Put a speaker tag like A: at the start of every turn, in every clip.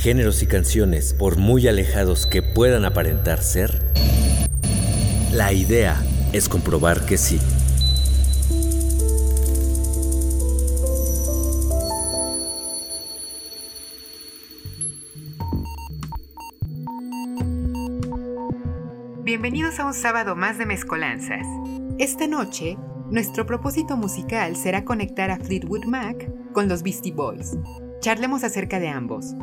A: géneros y canciones por muy alejados que puedan aparentar ser? La idea es comprobar que sí.
B: Bienvenidos a un sábado más de mezcolanzas. Esta noche, nuestro propósito musical será conectar a Fleetwood Mac con los Beastie Boys. Charlemos acerca de ambos.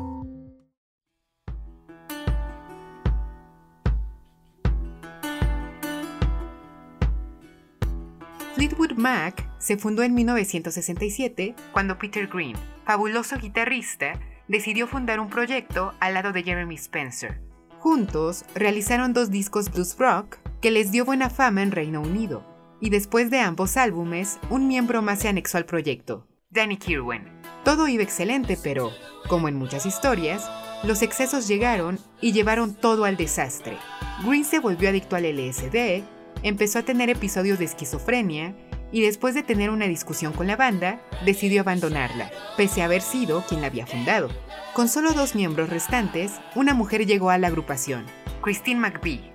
B: Fleetwood Mac se fundó en 1967 cuando Peter Green, fabuloso guitarrista, decidió fundar un proyecto al lado de Jeremy Spencer, Juntos realizaron dos discos blues rock que les dio buena fama en Reino Unido, y después de ambos álbumes, un miembro más se anexó al proyecto, Danny Kirwan. Todo iba excelente, pero, como en muchas historias, los excesos llegaron y llevaron todo al desastre. Green se volvió adicto al LSD, empezó a tener episodios de esquizofrenia y después de tener una discusión con la banda, decidió abandonarla, pese a haber sido quien la había fundado. Con solo dos miembros restantes, una mujer llegó a la agrupación, Christine McVie.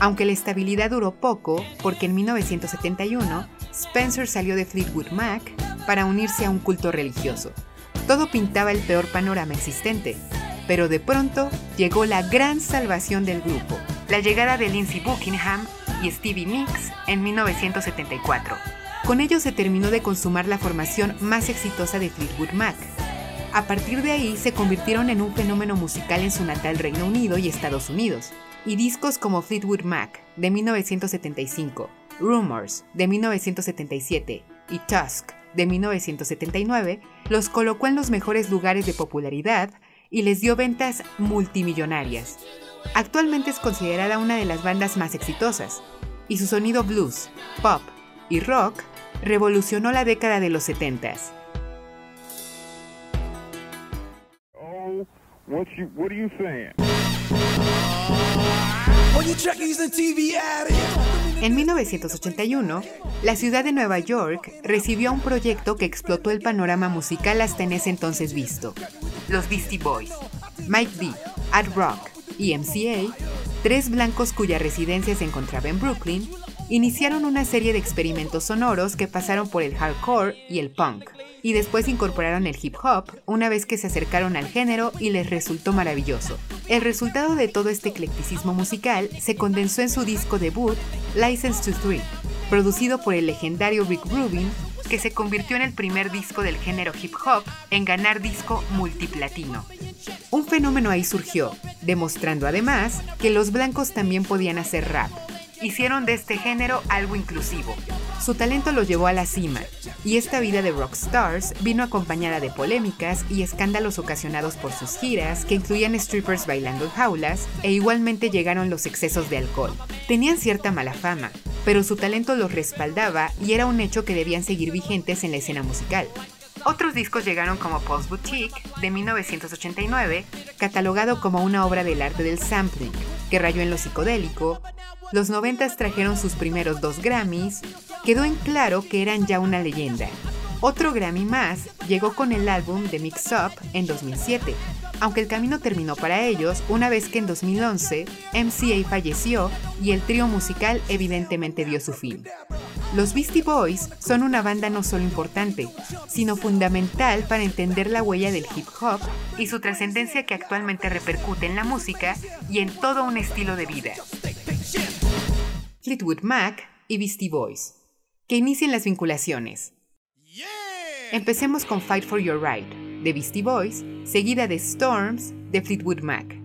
B: Aunque la estabilidad duró poco, porque en 1971 Spencer salió de Fleetwood Mac para unirse a un culto religioso. Todo pintaba el peor panorama existente, pero de pronto llegó la gran salvación del grupo, la llegada de Lindsey Buckingham y Stevie Nicks en 1974. Con ello se terminó de consumar la formación más exitosa de Fleetwood Mac. A partir de ahí se convirtieron en un fenómeno musical en su natal Reino Unido y Estados Unidos, y discos como Fleetwood Mac de 1975, Rumors de 1977 y Tusk de 1979 los colocó en los mejores lugares de popularidad y les dio ventas multimillonarias. Actualmente es considerada una de las bandas más exitosas, y su sonido blues, pop y rock revolucionó la década de los 70 En 1981, la ciudad de Nueva York recibió un proyecto que explotó el panorama musical hasta en ese entonces visto. Los Beastie Boys, Mike B, Ad Rock y MCA, tres blancos cuya residencia se encontraba en Brooklyn, iniciaron una serie de experimentos sonoros que pasaron por el hardcore y el punk, y después incorporaron el hip hop una vez que se acercaron al género y les resultó maravilloso. El resultado de todo este eclecticismo musical se condensó en su disco debut, License to Three, producido por el legendario Rick Rubin, que se convirtió en el primer disco del género hip hop en ganar disco multiplatino. Un fenómeno ahí surgió, demostrando además que los blancos también podían hacer rap, hicieron de este género algo inclusivo. Su talento lo llevó a la cima, y esta vida de rockstars vino acompañada de polémicas y escándalos ocasionados por sus giras, que incluían strippers bailando en jaulas, e igualmente llegaron los excesos de alcohol. Tenían cierta mala fama, pero su talento los respaldaba y era un hecho que debían seguir vigentes en la escena musical. Otros discos llegaron como Post Boutique de 1989, catalogado como una obra del arte del sampling, que rayó en lo psicodélico, los 90 trajeron sus primeros dos Grammys, quedó en claro que eran ya una leyenda. Otro Grammy más llegó con el álbum The Mix Up en 2007, aunque el camino terminó para ellos una vez que en 2011 MCA falleció y el trío musical evidentemente dio su fin. Los Beastie Boys son una banda no solo importante, sino fundamental para entender la huella del hip hop y su trascendencia que actualmente repercute en la música y en todo un estilo de vida. Fleetwood Mac y Beastie Boys. Que inicien las vinculaciones. Empecemos con Fight for Your Right de Beastie Boys, seguida de Storms de Fleetwood Mac.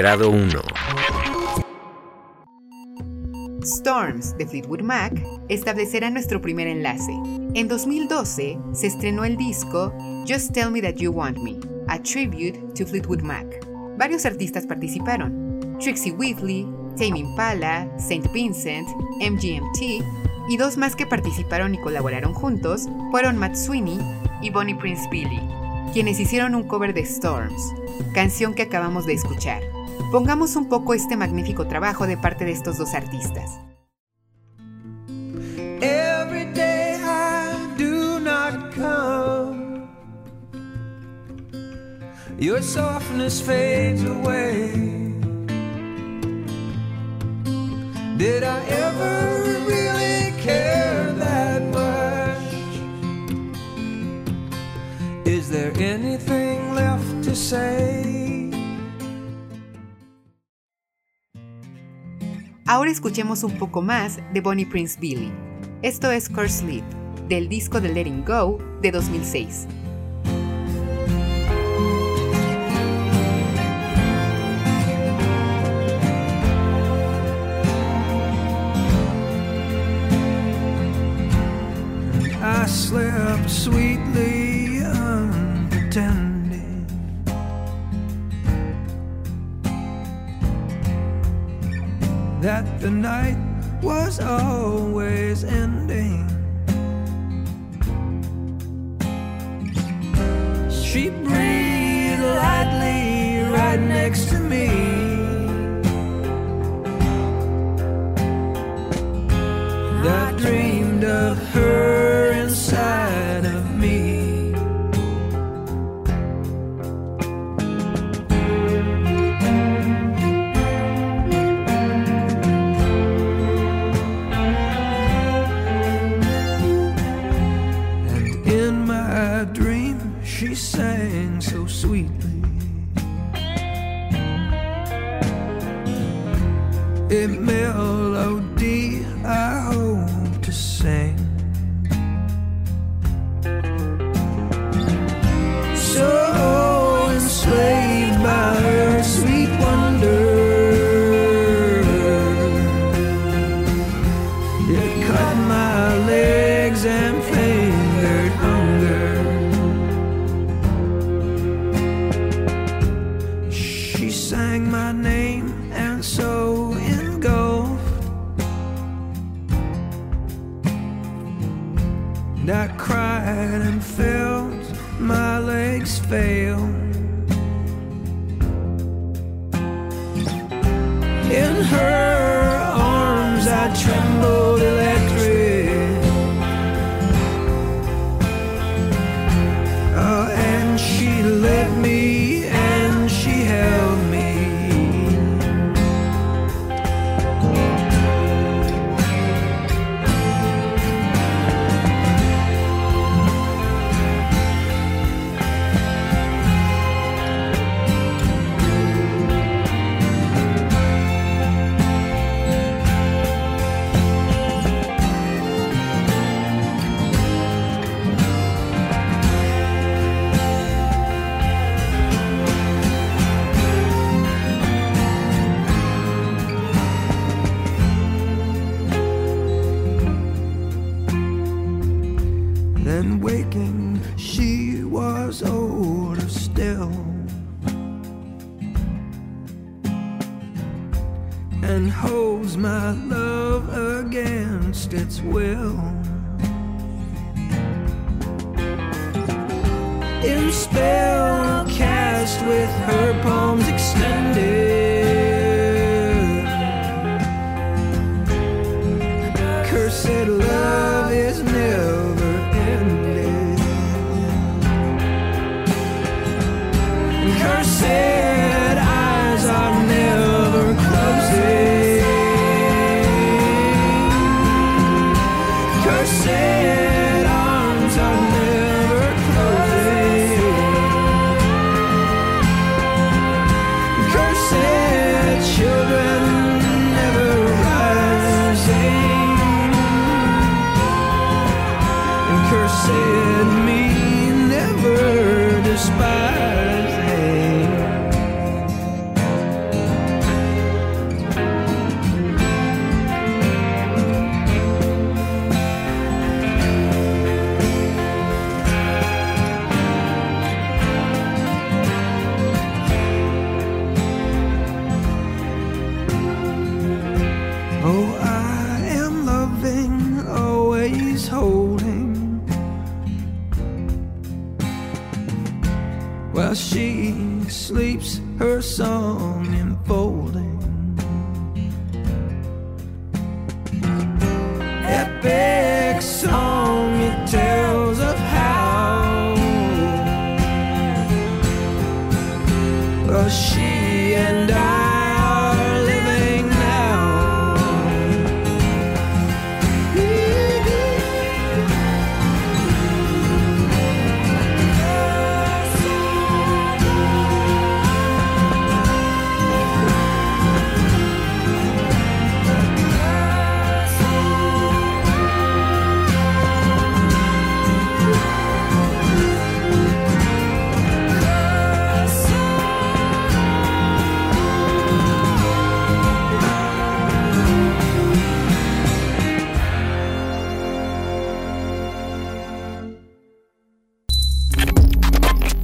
A: Grado 1
B: Storms de Fleetwood Mac establecerá nuestro primer enlace. En 2012 se estrenó el disco Just Tell Me That You Want Me, a tribute to Fleetwood Mac. Varios artistas participaron: Trixie Weasley, Tame Impala, Saint Vincent, MGMT y dos más que participaron y colaboraron juntos fueron Matt Sweeney y Bonnie Prince Billy, quienes hicieron un cover de Storms, canción que acabamos de escuchar. Pongamos un poco este magnífico trabajo de parte de estos dos artistas.
C: Every day I do not come. Your softness fades away. Did I ever really care that much? Is there anything left to say?
B: Ahora escuchemos un poco más de Bonnie Prince Billy. Esto es Curse Sleep, del disco de Letting Go de 2006.
C: I slept sweetly That the night was always ending. She breathed lightly right next to me. I cried and felt my legs fail.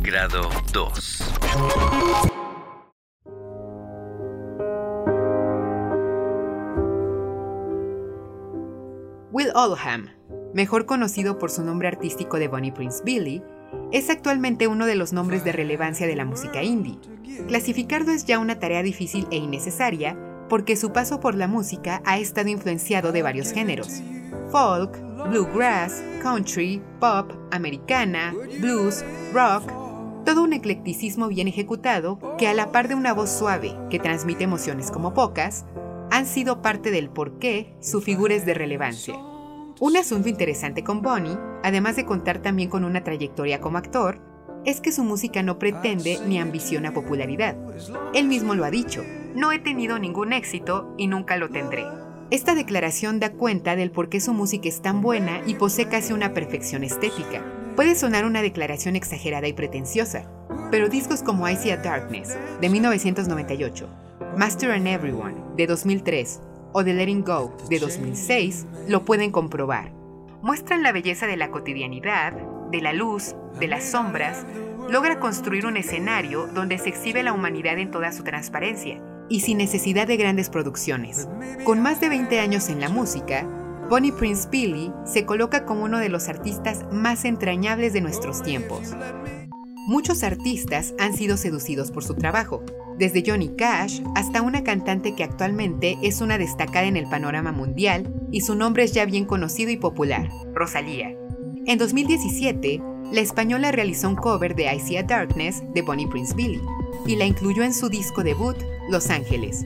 A: Grado 2.
B: Will Oldham, mejor conocido por su nombre artístico de Bonnie Prince Billy, es actualmente uno de los nombres de relevancia de la música indie. Clasificarlo es ya una tarea difícil e innecesaria porque su paso por la música ha estado influenciado de varios géneros. Folk, bluegrass, country, pop, americana, blues, rock, todo un eclecticismo bien ejecutado que a la par de una voz suave que transmite emociones como pocas, han sido parte del por qué su figura es de relevancia. Un asunto interesante con Bonnie, además de contar también con una trayectoria como actor, es que su música no pretende ni ambiciona popularidad. Él mismo lo ha dicho, no he tenido ningún éxito y nunca lo tendré. Esta declaración da cuenta del por qué su música es tan buena y posee casi una perfección estética. Puede sonar una declaración exagerada y pretenciosa, pero discos como I See a Darkness, de 1998, Master and Everyone, de 2003, o The Letting Go, de 2006, lo pueden comprobar. Muestran la belleza de la cotidianidad, de la luz, de las sombras, logra construir un escenario donde se exhibe la humanidad en toda su transparencia, y sin necesidad de grandes producciones. Con más de 20 años en la música, Bonnie Prince Billy se coloca como uno de los artistas más entrañables de nuestros tiempos. Muchos artistas han sido seducidos por su trabajo, desde Johnny Cash hasta una cantante que actualmente es una destacada en el panorama mundial y su nombre es ya bien conocido y popular, Rosalía. En 2017, la española realizó un cover de I See a Darkness de Bonnie Prince Billy y la incluyó en su disco debut, Los Ángeles.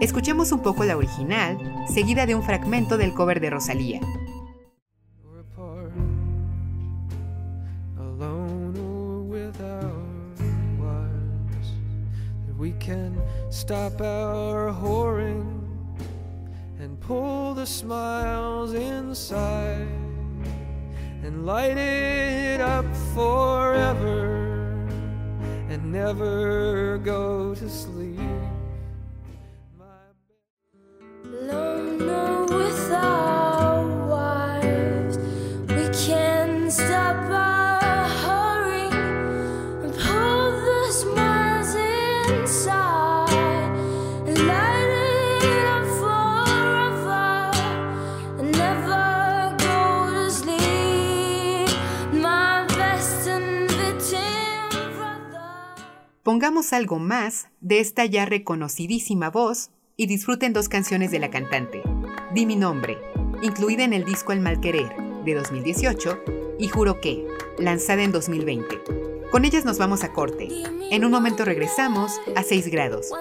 B: Escuchemos un poco la original, seguida de un fragmento del cover de Rosalía.
C: We can stop our whoring and pull the smiles inside and light it up forever and never go to sleep.
B: Pongamos algo más de esta ya reconocidísima voz y disfruten dos canciones de la cantante. Di mi nombre, incluida en el disco El Mal Querer, de 2018, y Juro que, lanzada en 2020. Con ellas nos vamos a corte. En un momento regresamos a 6 grados.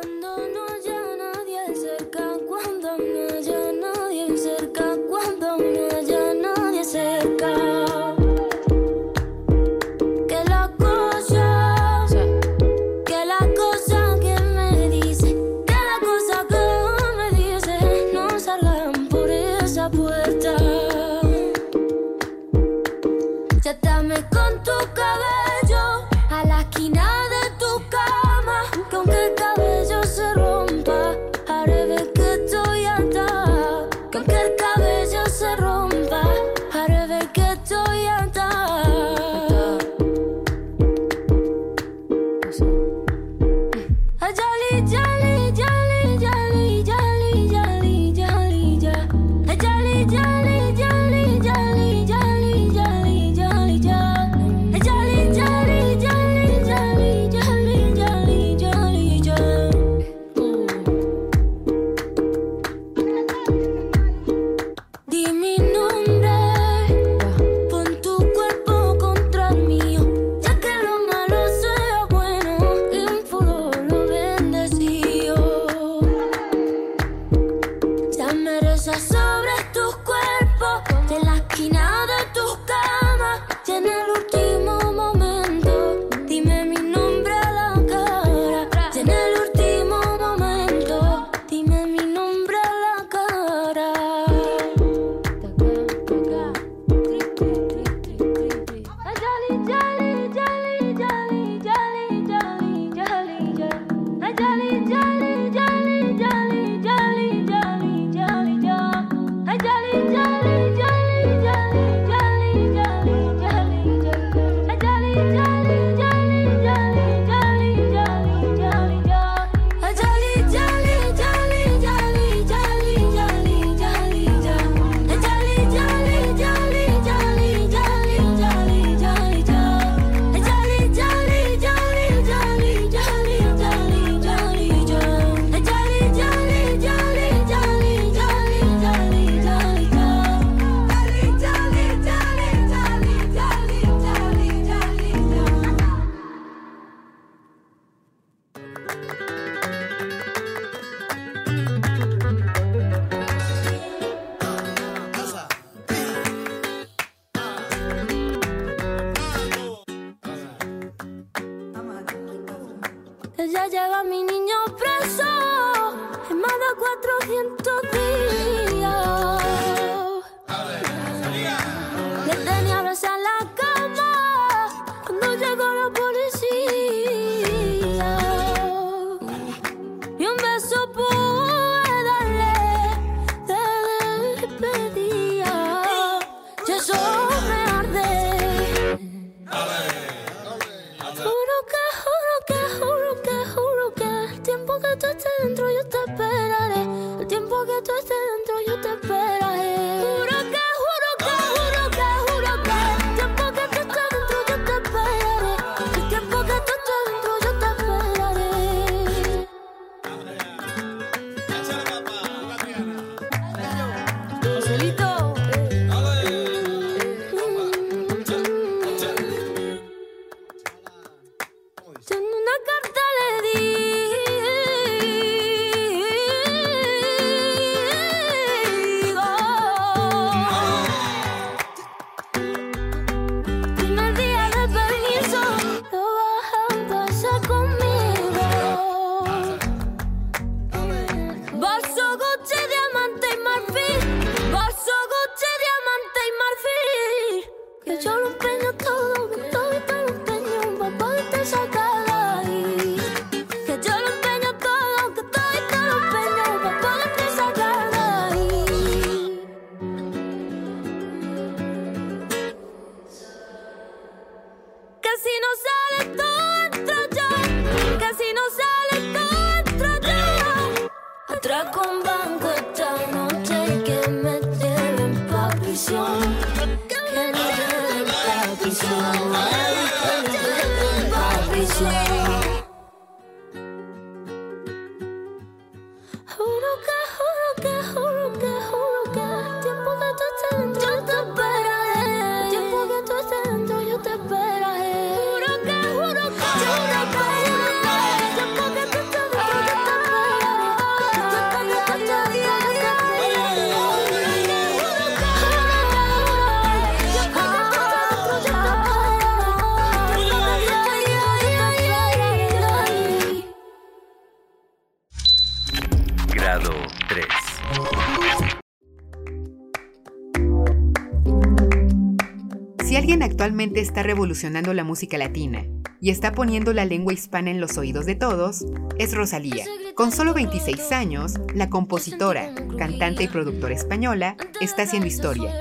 B: Está revolucionando la música latina y está poniendo la lengua hispana en los oídos de todos, es Rosalía. Con solo 26 años, la compositora, cantante y productora española está haciendo historia.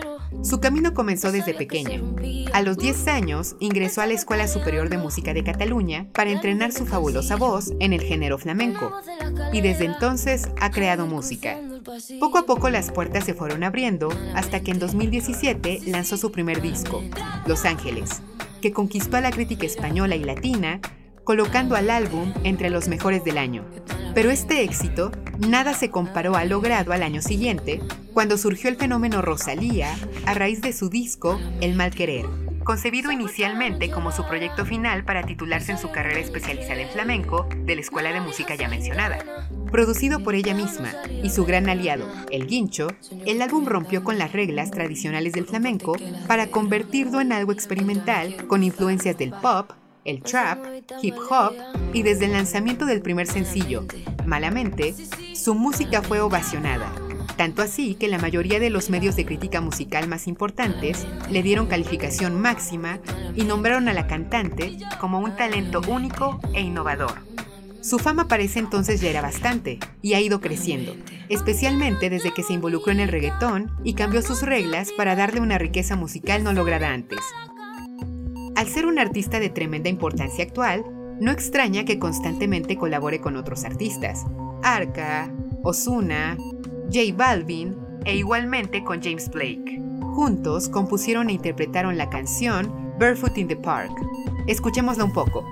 B: Su camino comenzó desde pequeña. A los 10 años ingresó a la Escuela Superior de Música de Cataluña para entrenar su fabulosa voz en el género flamenco, y desde entonces ha creado música. Poco a poco las puertas se fueron abriendo hasta que en 2017 lanzó su primer disco, Los Ángeles, que conquistó a la crítica española y latina, colocando al álbum entre los mejores del año. Pero este éxito nada se comparó al logrado al año siguiente, cuando surgió el fenómeno Rosalía a raíz de su disco El Mal Querer concebido inicialmente como su proyecto final para titularse en su carrera especializada en flamenco de la escuela de música ya mencionada. Producido por ella misma y su gran aliado, el guincho, el álbum rompió con las reglas tradicionales del flamenco para convertirlo en algo experimental con influencias del pop, el trap, hip hop y desde el lanzamiento del primer sencillo, Malamente, su música fue ovacionada tanto así que la mayoría de los medios de crítica musical más importantes le dieron calificación máxima y nombraron a la cantante como un talento único e innovador. Su fama para ese entonces ya era bastante y ha ido creciendo, especialmente desde que se involucró en el reggaetón y cambió sus reglas para darle una riqueza musical no lograda antes. Al ser un artista de tremenda importancia actual, no extraña que constantemente colabore con otros artistas. Arca, Osuna, J Balvin e igualmente con James Blake. Juntos compusieron e interpretaron la canción Barefoot in the Park. Escuchémosla un poco.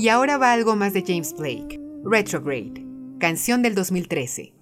B: Y ahora va algo más de James Blake, Retrograde, canción del 2013.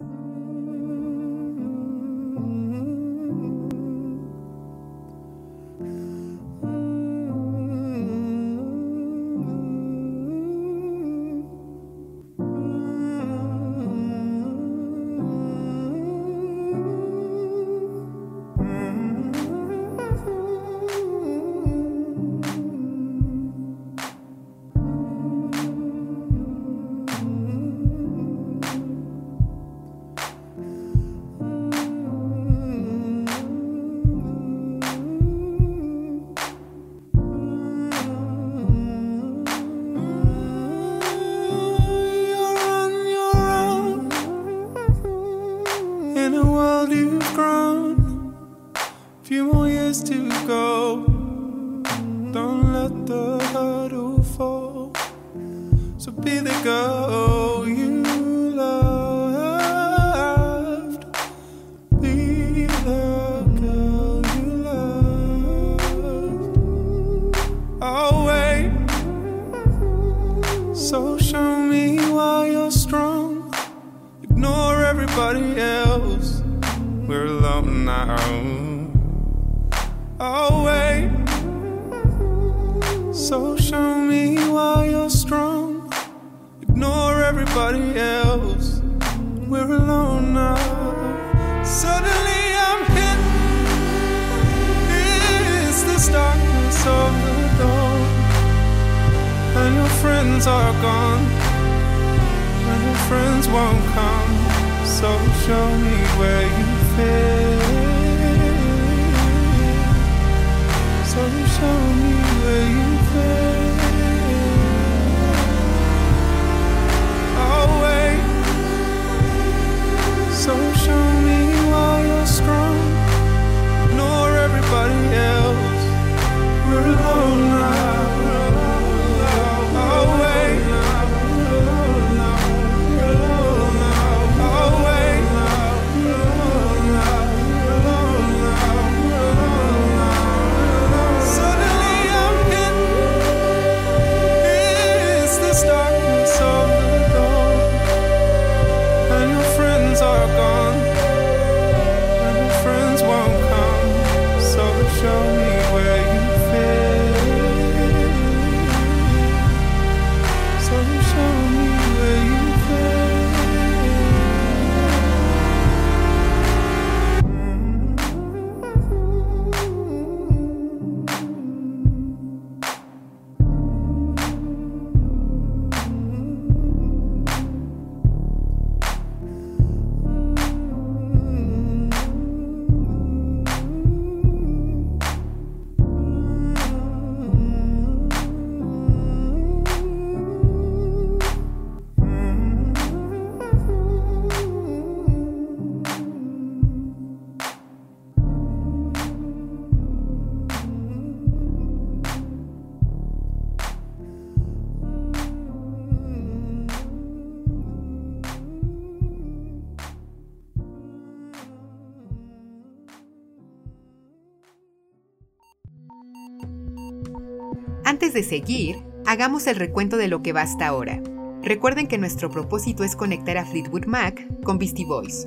B: Hagamos el recuento de lo que va hasta ahora. Recuerden que nuestro propósito es conectar a Fleetwood Mac con Beastie Boys.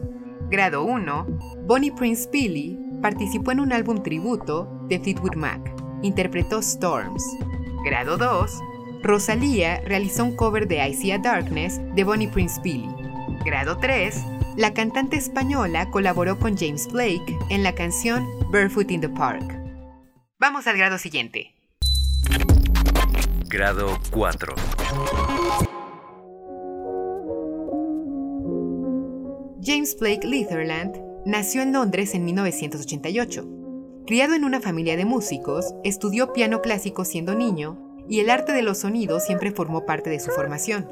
B: Grado 1, Bonnie Prince Billy participó en un álbum tributo de Fleetwood Mac. Interpretó Storms. Grado 2, Rosalía realizó un cover de I See a Darkness de Bonnie Prince Billy. Grado 3, la cantante española colaboró con James Blake en la canción Barefoot in the Park. Vamos al grado siguiente.
A: Grado 4.
B: James Blake Litherland nació en Londres en 1988. Criado en una familia de músicos, estudió piano clásico siendo niño y el arte de los sonidos siempre formó parte de su formación.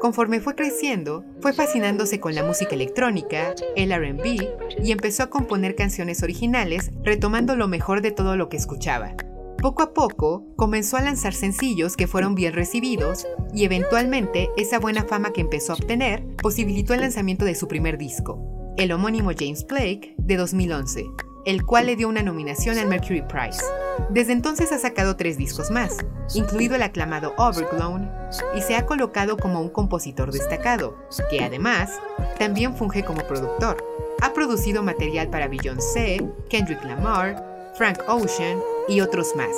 B: Conforme fue creciendo, fue fascinándose con la música electrónica, el RB y empezó a componer canciones originales retomando lo mejor de todo lo que escuchaba. Poco a poco, comenzó a lanzar sencillos que fueron bien recibidos y eventualmente esa buena fama que empezó a obtener posibilitó el lanzamiento de su primer disco, el homónimo James Blake de 2011, el cual le dio una nominación al Mercury Prize. Desde entonces ha sacado tres discos más, incluido el aclamado Overblown, y se ha colocado como un compositor destacado, que además también funge como productor. Ha producido material para Beyoncé, Kendrick Lamar, Frank Ocean y otros más.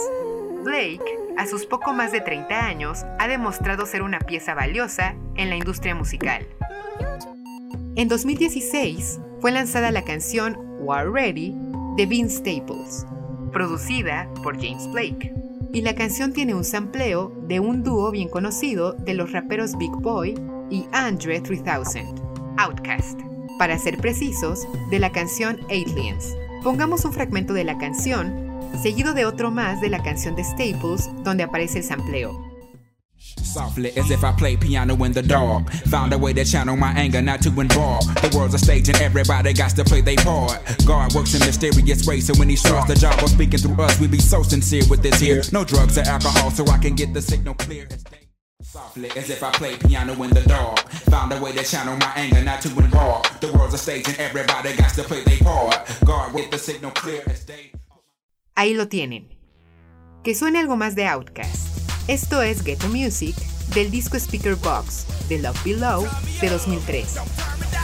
B: Blake, a sus poco más de 30 años, ha demostrado ser una pieza valiosa en la industria musical. En 2016 fue lanzada la canción War Ready de Vince Staples, producida por James Blake. Y la canción tiene un sampleo de un dúo bien conocido de los raperos Big Boy y Andre 3000, Outkast. Para ser precisos, de la canción Aliens. Pongamos un fragmento de la canción, seguido de otro más de la canción de Staples, donde aparece el sampleo.
D: Softly, as if I play piano in the dark. Found a way to channel my anger, not to involve. The world's a stage and everybody got to play their part. God works in mysterious ways, so when he starts the job of speaking through us, we be so sincere with this here. No drugs or alcohol, so I can get the signal clear. Softly, as if I play piano in the dark. Found a way to channel my anger, not to involve. The world's a stage and everybody got to play their part. God with the signal clear as day.
B: Ahí lo tienen. Que suene algo más de Outkast. Esto es Ghetto Music del disco Speaker Box de Love Below de 2003.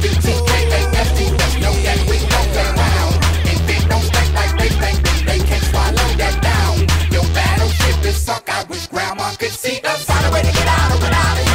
D: hole. With a frown on my face. In the place
E: to be. and not
F: to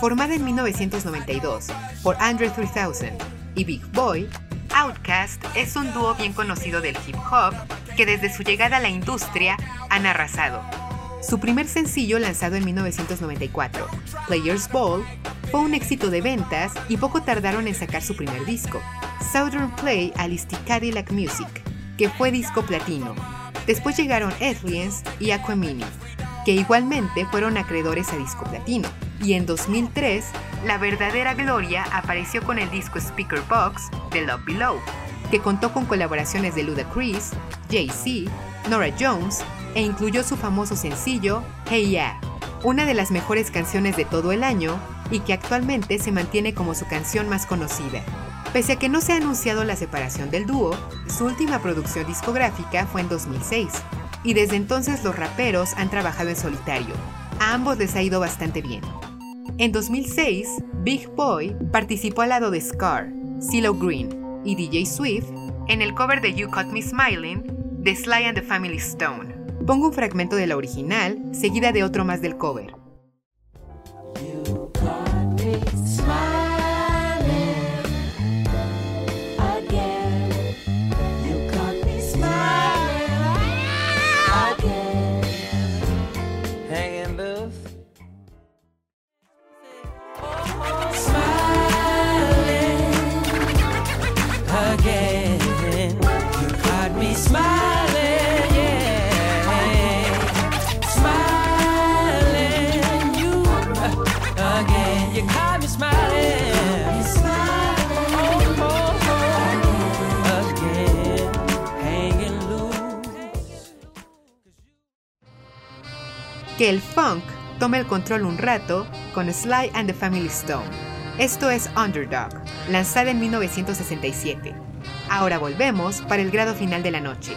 B: Formada en 1992 por Andre 3000 y Big Boy, Outkast es un dúo bien conocido del hip hop que desde su llegada a la industria han arrasado. Su primer sencillo lanzado en 1994, Players Ball, fue un éxito de ventas y poco tardaron en sacar su primer disco, Southern Play Alisti Cadillac Music, que fue disco platino. Después llegaron Aliens y Aquamini. que igualmente fueron acreedores a disco platino. Y en 2003, la verdadera gloria apareció con el disco Speaker Box de Love Below, que contó con colaboraciones de Ludacris, Jay-Z, Nora Jones e incluyó su famoso sencillo Hey Yeah, una de las mejores canciones de todo el año y que actualmente se mantiene como su canción más conocida. Pese a que no se ha anunciado la separación del dúo, su última producción discográfica fue en 2006, y desde entonces los raperos han trabajado en solitario. A ambos les ha ido bastante bien. En 2006, Big Boy participó al lado de Scar, CeeLo Green y DJ Swift en el cover de You Caught Me Smiling de Sly and the Family Stone. Pongo un fragmento de la original, seguida de otro más del cover. El funk tome el control un rato con Sly and the Family Stone. Esto es Underdog, lanzada en 1967. Ahora volvemos para el grado final de la noche.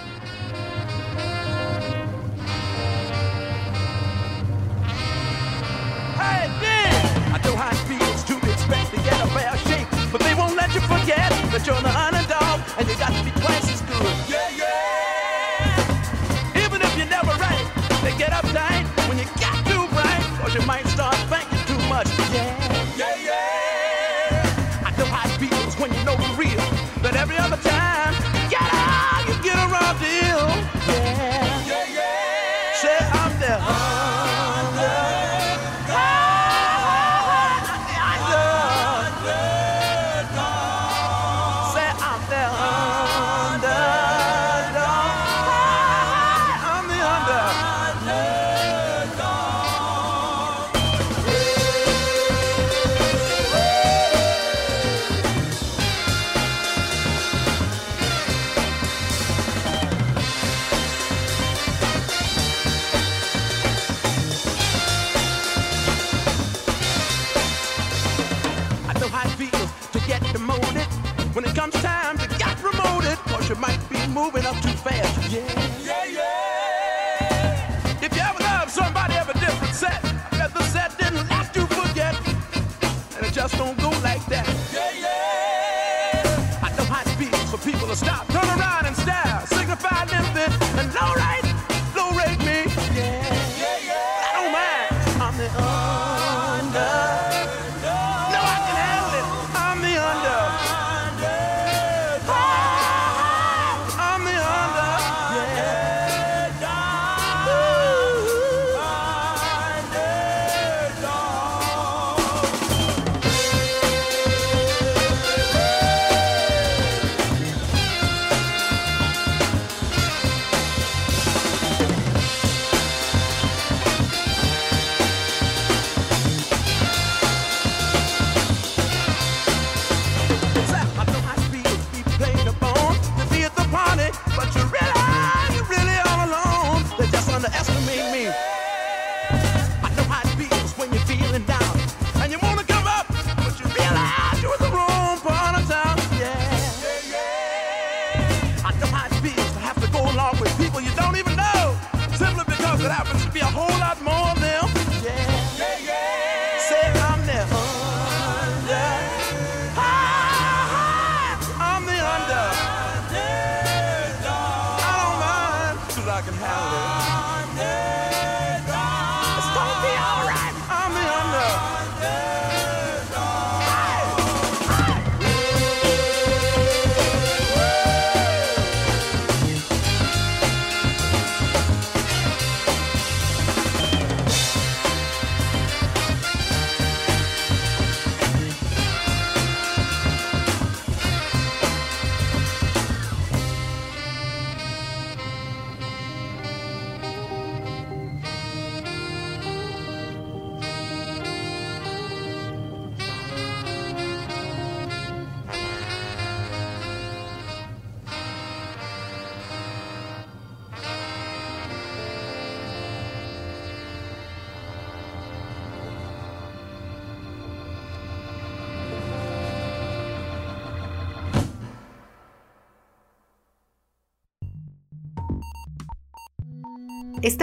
G: You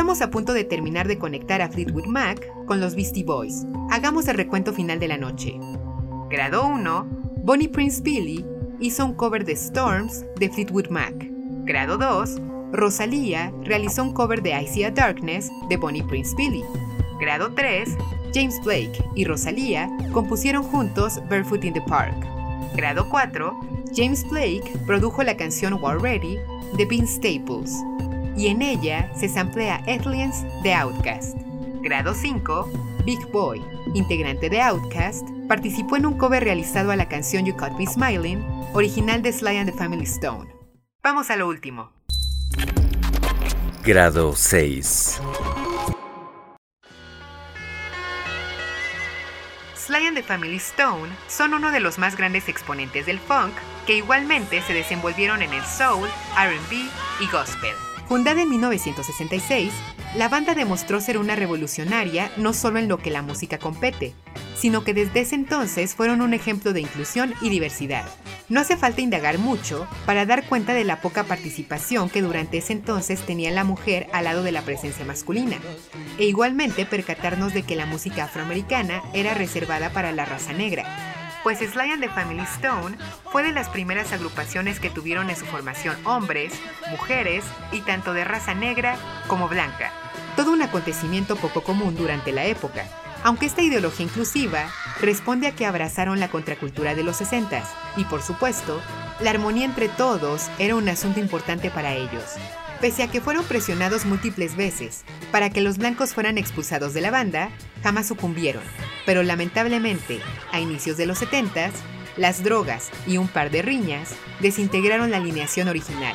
B: Estamos a punto de terminar de conectar a Fleetwood Mac con los Beastie Boys. Hagamos el recuento final de la noche. Grado 1, Bonnie Prince Billy hizo un cover de Storms de Fleetwood Mac. Grado 2, Rosalía realizó un cover de I See a Darkness de Bonnie Prince Billy. Grado 3, James Blake y Rosalía compusieron juntos Barefoot in the Park. Grado 4, James Blake produjo la canción War Ready de Vince Staples, y en ella se samplea Aliens de Outkast. Grado 5, Big Boy, integrante de Outkast, participó en un cover realizado a la canción You Caught Me Smiling, original de Sly and the Family Stone. Vamos a lo último.
A: Grado 6.
B: Sly and the Family Stone son uno de los más grandes exponentes del funk que igualmente se desenvolvieron en el soul, RB y gospel. Fundada en 1966, la banda demostró ser una revolucionaria no solo en lo que la música compete, sino que desde ese entonces fueron un ejemplo de inclusión y diversidad. No hace falta indagar mucho para dar cuenta de la poca participación que durante ese entonces tenía la mujer al lado de la presencia masculina, e igualmente percatarnos de que la música afroamericana era reservada para la raza negra, pues Sly and the Family Stone fue de las primeras agrupaciones que tuvieron en su formación hombres, mujeres y tanto de raza negra como blanca. Todo un acontecimiento poco común durante la época, aunque esta ideología inclusiva responde a que abrazaron la contracultura de los 60 y por supuesto, la armonía entre todos era un asunto importante para ellos. Pese a que fueron presionados múltiples veces para que los blancos fueran expulsados de la banda, jamás sucumbieron. Pero lamentablemente, a inicios de los 70, las drogas y un par de riñas desintegraron la alineación original.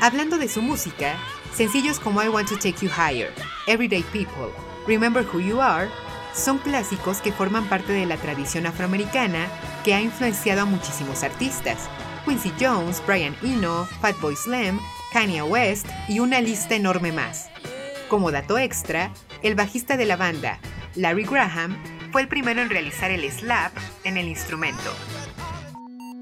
B: Hablando de su música, sencillos como I Want to Take You Higher, Everyday People, Remember Who You Are, son clásicos que forman parte de la tradición afroamericana que ha influenciado a muchísimos artistas. Quincy Jones, Brian Eno, Fatboy Slim, Kanye West y una lista enorme más. Como dato extra, el bajista de la banda, Larry Graham, fue el primero en realizar el slap en el instrumento.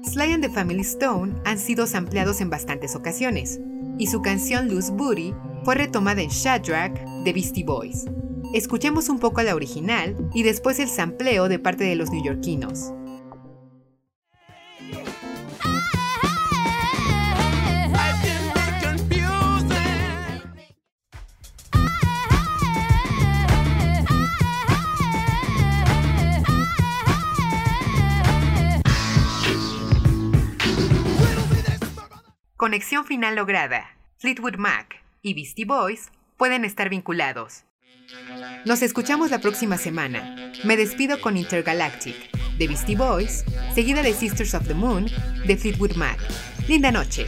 B: Sly and the Family Stone han sido sampleados en bastantes ocasiones, y su canción Loose Booty fue retomada en Shadrach de Beastie Boys. Escuchemos un poco la original y después el sampleo de parte de los neoyorquinos. Conexión final lograda. Fleetwood Mac y Beastie Boys pueden estar vinculados. Nos escuchamos la próxima semana. Me despido con Intergalactic, de Beastie Boys, seguida de Sisters of the Moon, de Fleetwood Mac. Linda noche.